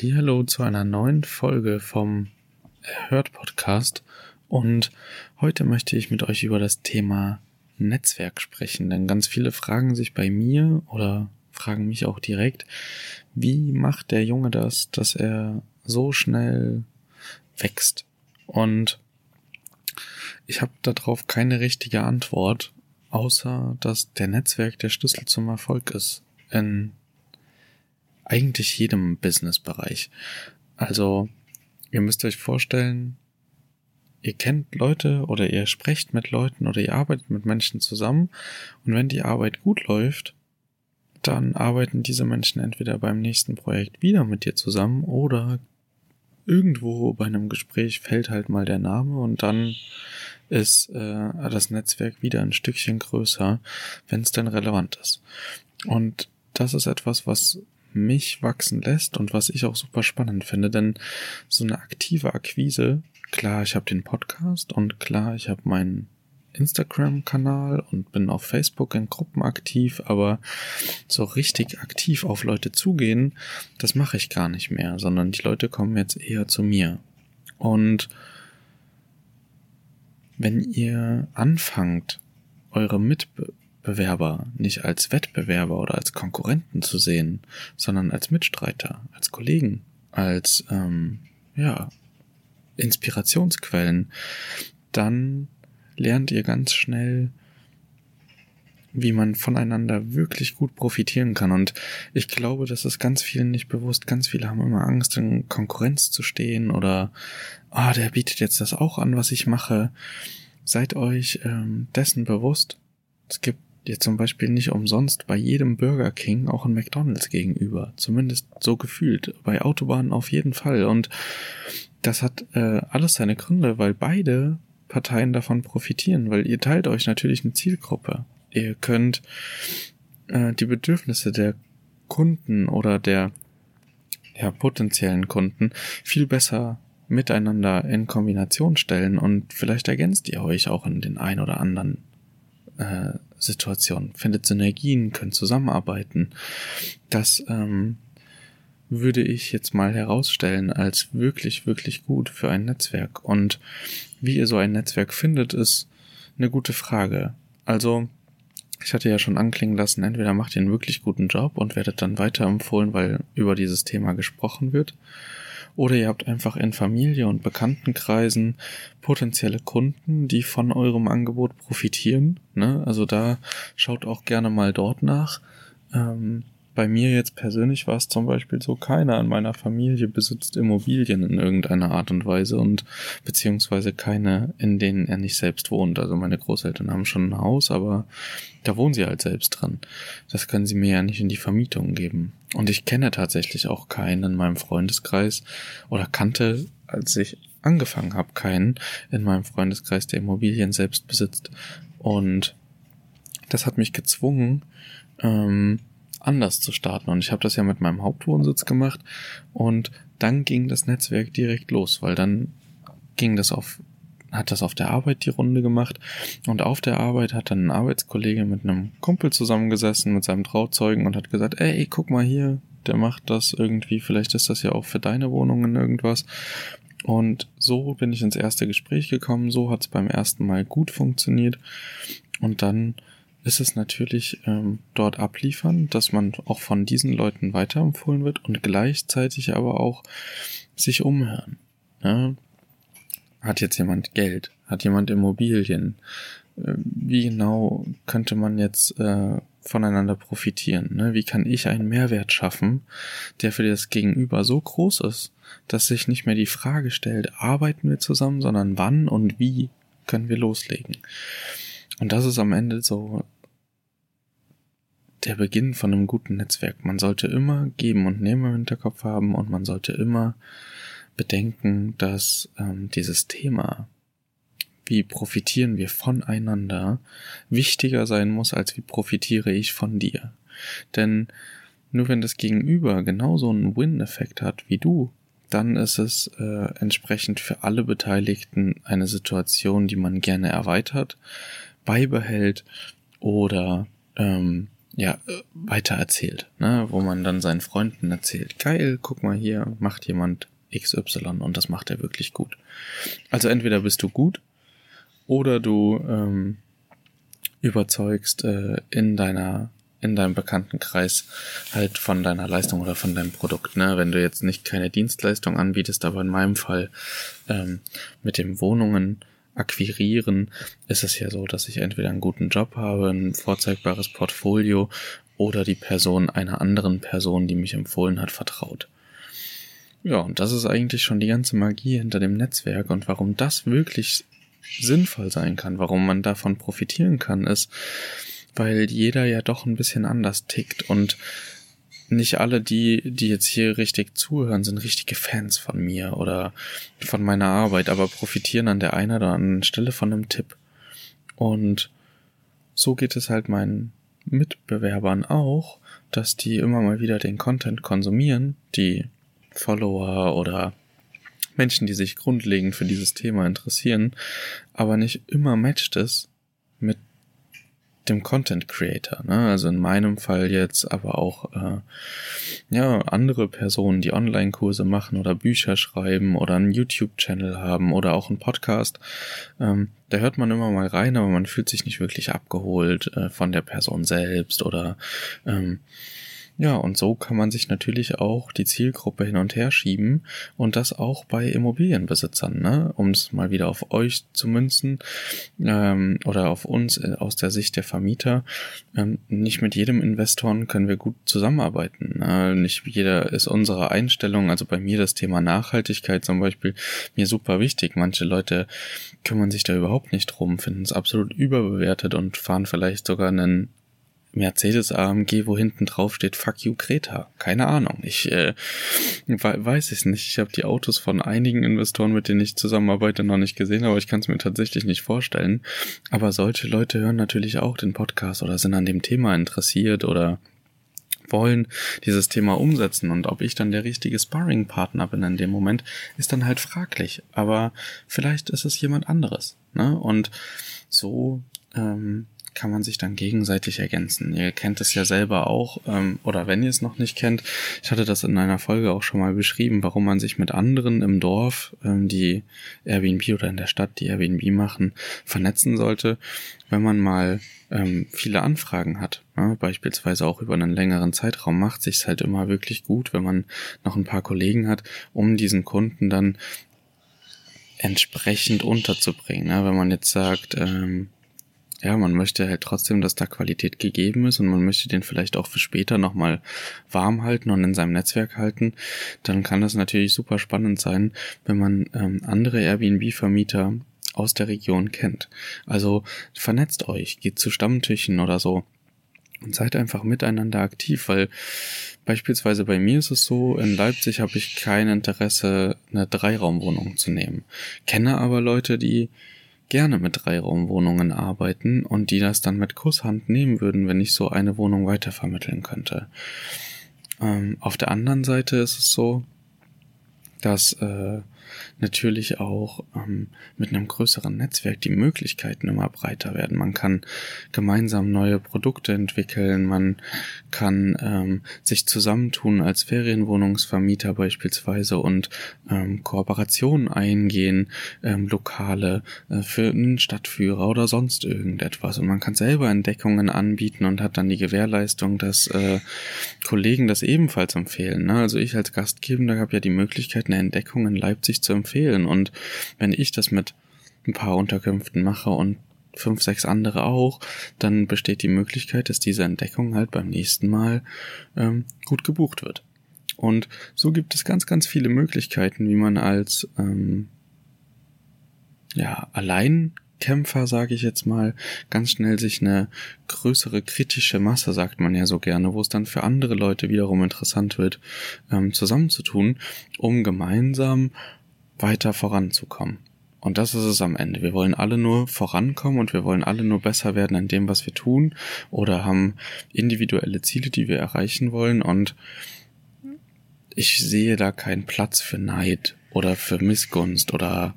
Hallo zu einer neuen Folge vom Hört Podcast und heute möchte ich mit euch über das Thema Netzwerk sprechen, denn ganz viele fragen sich bei mir oder fragen mich auch direkt, wie macht der Junge das, dass er so schnell wächst? Und ich habe darauf keine richtige Antwort, außer dass der Netzwerk der Schlüssel zum Erfolg ist in eigentlich jedem Businessbereich. Also, ihr müsst euch vorstellen, ihr kennt Leute oder ihr sprecht mit Leuten oder ihr arbeitet mit Menschen zusammen und wenn die Arbeit gut läuft, dann arbeiten diese Menschen entweder beim nächsten Projekt wieder mit dir zusammen oder irgendwo bei einem Gespräch fällt halt mal der Name und dann ist äh, das Netzwerk wieder ein Stückchen größer, wenn es denn relevant ist. Und das ist etwas, was mich wachsen lässt und was ich auch super spannend finde, denn so eine aktive Akquise, klar, ich habe den Podcast und klar, ich habe meinen Instagram-Kanal und bin auf Facebook in Gruppen aktiv, aber so richtig aktiv auf Leute zugehen, das mache ich gar nicht mehr, sondern die Leute kommen jetzt eher zu mir. Und wenn ihr anfangt, eure Mitbe Bewerber nicht als Wettbewerber oder als Konkurrenten zu sehen, sondern als Mitstreiter, als Kollegen, als ähm, ja Inspirationsquellen, dann lernt ihr ganz schnell, wie man voneinander wirklich gut profitieren kann. Und ich glaube, das ist ganz vielen nicht bewusst. Ganz viele haben immer Angst, in Konkurrenz zu stehen oder, ah, oh, der bietet jetzt das auch an, was ich mache. Seid euch ähm, dessen bewusst. Es gibt dir zum Beispiel nicht umsonst bei jedem Burger King auch ein McDonald's gegenüber. Zumindest so gefühlt. Bei Autobahnen auf jeden Fall. Und das hat äh, alles seine Gründe, weil beide Parteien davon profitieren, weil ihr teilt euch natürlich eine Zielgruppe. Ihr könnt äh, die Bedürfnisse der Kunden oder der ja, potenziellen Kunden viel besser miteinander in Kombination stellen und vielleicht ergänzt ihr euch auch in den ein oder anderen äh, Situation, findet Synergien, könnt zusammenarbeiten. Das ähm, würde ich jetzt mal herausstellen als wirklich, wirklich gut für ein Netzwerk. Und wie ihr so ein Netzwerk findet, ist eine gute Frage. Also, ich hatte ja schon anklingen lassen, entweder macht ihr einen wirklich guten Job und werdet dann weiterempfohlen, weil über dieses Thema gesprochen wird. Oder ihr habt einfach in Familie und Bekanntenkreisen potenzielle Kunden, die von eurem Angebot profitieren. Ne? Also da schaut auch gerne mal dort nach. Ähm, bei mir jetzt persönlich war es zum Beispiel so, keiner in meiner Familie besitzt Immobilien in irgendeiner Art und Weise und beziehungsweise keine, in denen er nicht selbst wohnt. Also meine Großeltern haben schon ein Haus, aber da wohnen sie halt selbst dran. Das können sie mir ja nicht in die Vermietung geben. Und ich kenne tatsächlich auch keinen in meinem Freundeskreis oder kannte, als ich angefangen habe, keinen in meinem Freundeskreis, der Immobilien selbst besitzt. Und das hat mich gezwungen, ähm, anders zu starten. Und ich habe das ja mit meinem Hauptwohnsitz gemacht und dann ging das Netzwerk direkt los, weil dann ging das auf, hat das auf der Arbeit die Runde gemacht und auf der Arbeit hat dann ein Arbeitskollege mit einem Kumpel zusammengesessen, mit seinem Trauzeugen und hat gesagt, ey, guck mal hier, der macht das irgendwie, vielleicht ist das ja auch für deine Wohnungen irgendwas. Und so bin ich ins erste Gespräch gekommen, so hat es beim ersten Mal gut funktioniert. Und dann ist es natürlich ähm, dort abliefern, dass man auch von diesen Leuten weiterempfohlen wird und gleichzeitig aber auch sich umhören. Ja? Hat jetzt jemand Geld? Hat jemand Immobilien? Äh, wie genau könnte man jetzt äh, voneinander profitieren? Ne? Wie kann ich einen Mehrwert schaffen, der für das Gegenüber so groß ist, dass sich nicht mehr die Frage stellt, arbeiten wir zusammen, sondern wann und wie können wir loslegen? Und das ist am Ende so der Beginn von einem guten Netzwerk. Man sollte immer geben und nehmen im Hinterkopf haben und man sollte immer bedenken, dass ähm, dieses Thema, wie profitieren wir voneinander, wichtiger sein muss, als wie profitiere ich von dir. Denn nur wenn das Gegenüber genauso einen Win-Effekt hat wie du, dann ist es äh, entsprechend für alle Beteiligten eine Situation, die man gerne erweitert, beibehält oder ähm, ja, weiter erzählt, ne? wo man dann seinen Freunden erzählt, geil, guck mal hier, macht jemand XY und das macht er wirklich gut. Also entweder bist du gut oder du ähm, überzeugst äh, in deiner in deinem Bekanntenkreis halt von deiner Leistung oder von deinem Produkt. Ne? Wenn du jetzt nicht keine Dienstleistung anbietest, aber in meinem Fall ähm, mit dem Wohnungen akquirieren, ist es ja so, dass ich entweder einen guten Job habe, ein vorzeigbares Portfolio oder die Person einer anderen Person, die mich empfohlen hat, vertraut. Ja, und das ist eigentlich schon die ganze Magie hinter dem Netzwerk und warum das wirklich sinnvoll sein kann, warum man davon profitieren kann, ist, weil jeder ja doch ein bisschen anders tickt und nicht alle, die, die jetzt hier richtig zuhören, sind richtige Fans von mir oder von meiner Arbeit, aber profitieren an der einen oder anderen Stelle von einem Tipp. Und so geht es halt meinen Mitbewerbern auch, dass die immer mal wieder den Content konsumieren, die Follower oder Menschen, die sich grundlegend für dieses Thema interessieren, aber nicht immer matcht es mit dem Content Creator. Ne? Also in meinem Fall jetzt, aber auch äh, ja andere Personen, die Online-Kurse machen oder Bücher schreiben oder einen YouTube-Channel haben oder auch einen Podcast. Ähm, da hört man immer mal rein, aber man fühlt sich nicht wirklich abgeholt äh, von der Person selbst oder ähm, ja, und so kann man sich natürlich auch die Zielgruppe hin und her schieben und das auch bei Immobilienbesitzern, ne? um es mal wieder auf euch zu münzen ähm, oder auf uns äh, aus der Sicht der Vermieter. Ähm, nicht mit jedem Investoren können wir gut zusammenarbeiten. Ne? Nicht jeder ist unsere Einstellung, also bei mir das Thema Nachhaltigkeit zum Beispiel, mir super wichtig. Manche Leute kümmern sich da überhaupt nicht drum, finden es absolut überbewertet und fahren vielleicht sogar einen Mercedes AMG, wo hinten drauf steht Fuck you Greta. Keine Ahnung. Ich äh, weiß es nicht. Ich habe die Autos von einigen Investoren, mit denen ich zusammenarbeite, noch nicht gesehen, aber ich kann es mir tatsächlich nicht vorstellen. Aber solche Leute hören natürlich auch den Podcast oder sind an dem Thema interessiert oder wollen dieses Thema umsetzen und ob ich dann der richtige Sparring-Partner bin in dem Moment, ist dann halt fraglich. Aber vielleicht ist es jemand anderes. Ne? Und so ähm, kann man sich dann gegenseitig ergänzen. Ihr kennt es ja selber auch, ähm, oder wenn ihr es noch nicht kennt, ich hatte das in einer Folge auch schon mal beschrieben, warum man sich mit anderen im Dorf, ähm, die Airbnb oder in der Stadt, die Airbnb machen, vernetzen sollte, wenn man mal ähm, viele Anfragen hat. Ja, beispielsweise auch über einen längeren Zeitraum macht sich halt immer wirklich gut, wenn man noch ein paar Kollegen hat, um diesen Kunden dann entsprechend unterzubringen. Ja, wenn man jetzt sagt, ähm, ja, man möchte halt trotzdem, dass da Qualität gegeben ist und man möchte den vielleicht auch für später nochmal warm halten und in seinem Netzwerk halten, dann kann das natürlich super spannend sein, wenn man ähm, andere Airbnb-Vermieter aus der Region kennt. Also vernetzt euch, geht zu Stammtischen oder so und seid einfach miteinander aktiv, weil beispielsweise bei mir ist es so, in Leipzig habe ich kein Interesse, eine Dreiraumwohnung zu nehmen. Kenne aber Leute, die gerne mit Dreiraumwohnungen arbeiten und die das dann mit Kusshand nehmen würden, wenn ich so eine Wohnung weitervermitteln könnte. Ähm, auf der anderen Seite ist es so, dass äh, natürlich auch ähm, mit einem größeren Netzwerk die Möglichkeiten immer breiter werden. Man kann gemeinsam neue Produkte entwickeln, man kann ähm, sich zusammentun als Ferienwohnungsvermieter beispielsweise und ähm, Kooperationen eingehen, ähm, lokale äh, für einen Stadtführer oder sonst irgendetwas. Und man kann selber Entdeckungen anbieten und hat dann die Gewährleistung, dass äh, Kollegen das ebenfalls empfehlen. Ne? Also ich als Gastgebender habe ja die Möglichkeit, eine Entdeckung in Leipzig zu empfehlen. Und wenn ich das mit ein paar Unterkünften mache und fünf, sechs andere auch, dann besteht die Möglichkeit, dass diese Entdeckung halt beim nächsten Mal ähm, gut gebucht wird. Und so gibt es ganz, ganz viele Möglichkeiten, wie man als ähm, ja, allein Kämpfer, sage ich jetzt mal, ganz schnell sich eine größere kritische Masse, sagt man ja so gerne, wo es dann für andere Leute wiederum interessant wird, ähm, zusammenzutun, um gemeinsam weiter voranzukommen. Und das ist es am Ende. Wir wollen alle nur vorankommen und wir wollen alle nur besser werden in dem, was wir tun oder haben individuelle Ziele, die wir erreichen wollen und ich sehe da keinen Platz für Neid oder für Missgunst oder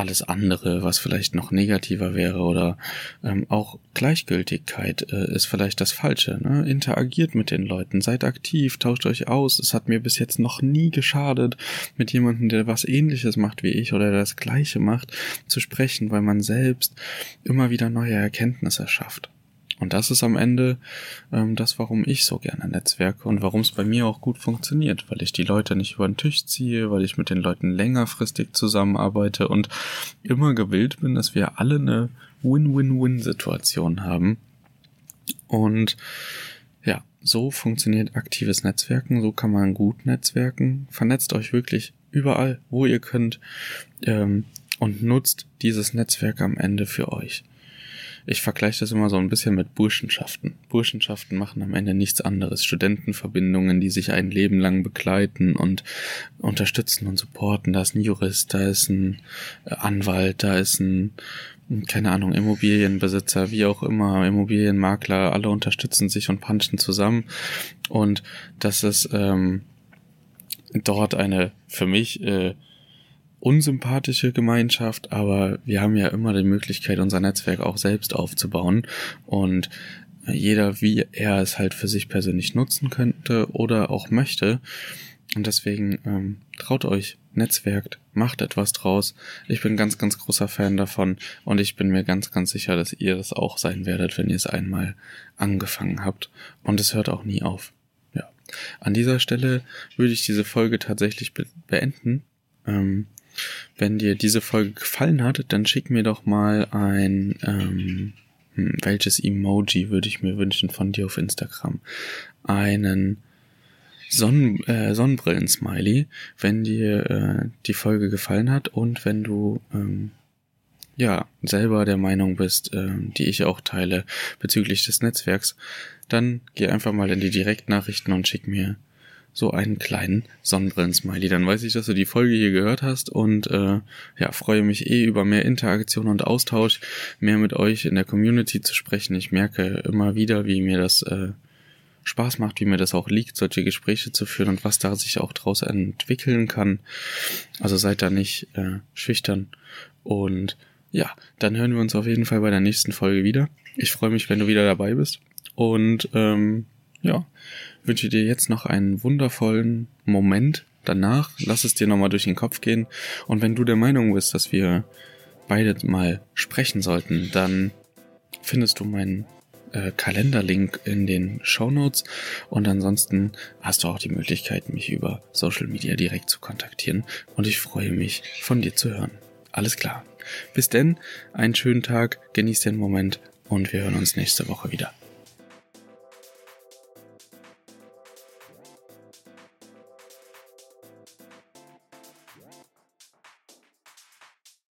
alles andere, was vielleicht noch negativer wäre oder ähm, auch Gleichgültigkeit äh, ist vielleicht das Falsche. Ne? Interagiert mit den Leuten, seid aktiv, tauscht euch aus. Es hat mir bis jetzt noch nie geschadet, mit jemandem, der was ähnliches macht wie ich oder der das gleiche macht, zu sprechen, weil man selbst immer wieder neue Erkenntnisse schafft. Und das ist am Ende ähm, das, warum ich so gerne netzwerke und warum es bei mir auch gut funktioniert, weil ich die Leute nicht über den Tisch ziehe, weil ich mit den Leuten längerfristig zusammenarbeite und immer gewillt bin, dass wir alle eine Win-Win-Win-Situation haben. Und ja, so funktioniert aktives Netzwerken, so kann man gut netzwerken. Vernetzt euch wirklich überall, wo ihr könnt ähm, und nutzt dieses Netzwerk am Ende für euch. Ich vergleiche das immer so ein bisschen mit Burschenschaften. Burschenschaften machen am Ende nichts anderes. Studentenverbindungen, die sich ein Leben lang begleiten und unterstützen und supporten. Da ist ein Jurist, da ist ein äh, Anwalt, da ist ein keine Ahnung, Immobilienbesitzer, wie auch immer, Immobilienmakler, alle unterstützen sich und punchen zusammen. Und das ist ähm, dort eine für mich äh, unsympathische Gemeinschaft, aber wir haben ja immer die Möglichkeit, unser Netzwerk auch selbst aufzubauen und jeder, wie er es halt für sich persönlich nutzen könnte oder auch möchte. Und deswegen ähm, traut euch, netzwerkt, macht etwas draus. Ich bin ganz, ganz großer Fan davon und ich bin mir ganz, ganz sicher, dass ihr das auch sein werdet, wenn ihr es einmal angefangen habt. Und es hört auch nie auf. Ja. An dieser Stelle würde ich diese Folge tatsächlich be beenden. Ähm, wenn dir diese Folge gefallen hat, dann schick mir doch mal ein, ähm, hm, welches Emoji würde ich mir wünschen von dir auf Instagram? Einen Sonnen, äh, Sonnenbrillen-Smiley, wenn dir äh, die Folge gefallen hat und wenn du ähm, ja selber der Meinung bist, äh, die ich auch teile bezüglich des Netzwerks, dann geh einfach mal in die Direktnachrichten und schick mir so einen kleinen Sonnenbrillen-Smiley. Dann weiß ich, dass du die Folge hier gehört hast und äh, ja, freue mich eh über mehr Interaktion und Austausch, mehr mit euch in der Community zu sprechen. Ich merke immer wieder, wie mir das äh, Spaß macht, wie mir das auch liegt, solche Gespräche zu führen und was da sich auch draus entwickeln kann. Also seid da nicht äh, schüchtern. Und ja, dann hören wir uns auf jeden Fall bei der nächsten Folge wieder. Ich freue mich, wenn du wieder dabei bist. Und ähm, ja, wünsche dir jetzt noch einen wundervollen Moment danach. Lass es dir nochmal durch den Kopf gehen. Und wenn du der Meinung bist, dass wir beide mal sprechen sollten, dann findest du meinen äh, Kalenderlink in den Show Notes und ansonsten hast du auch die Möglichkeit, mich über Social Media direkt zu kontaktieren und ich freue mich, von dir zu hören. Alles klar. Bis denn, einen schönen Tag, genieß den Moment und wir hören uns nächste Woche wieder.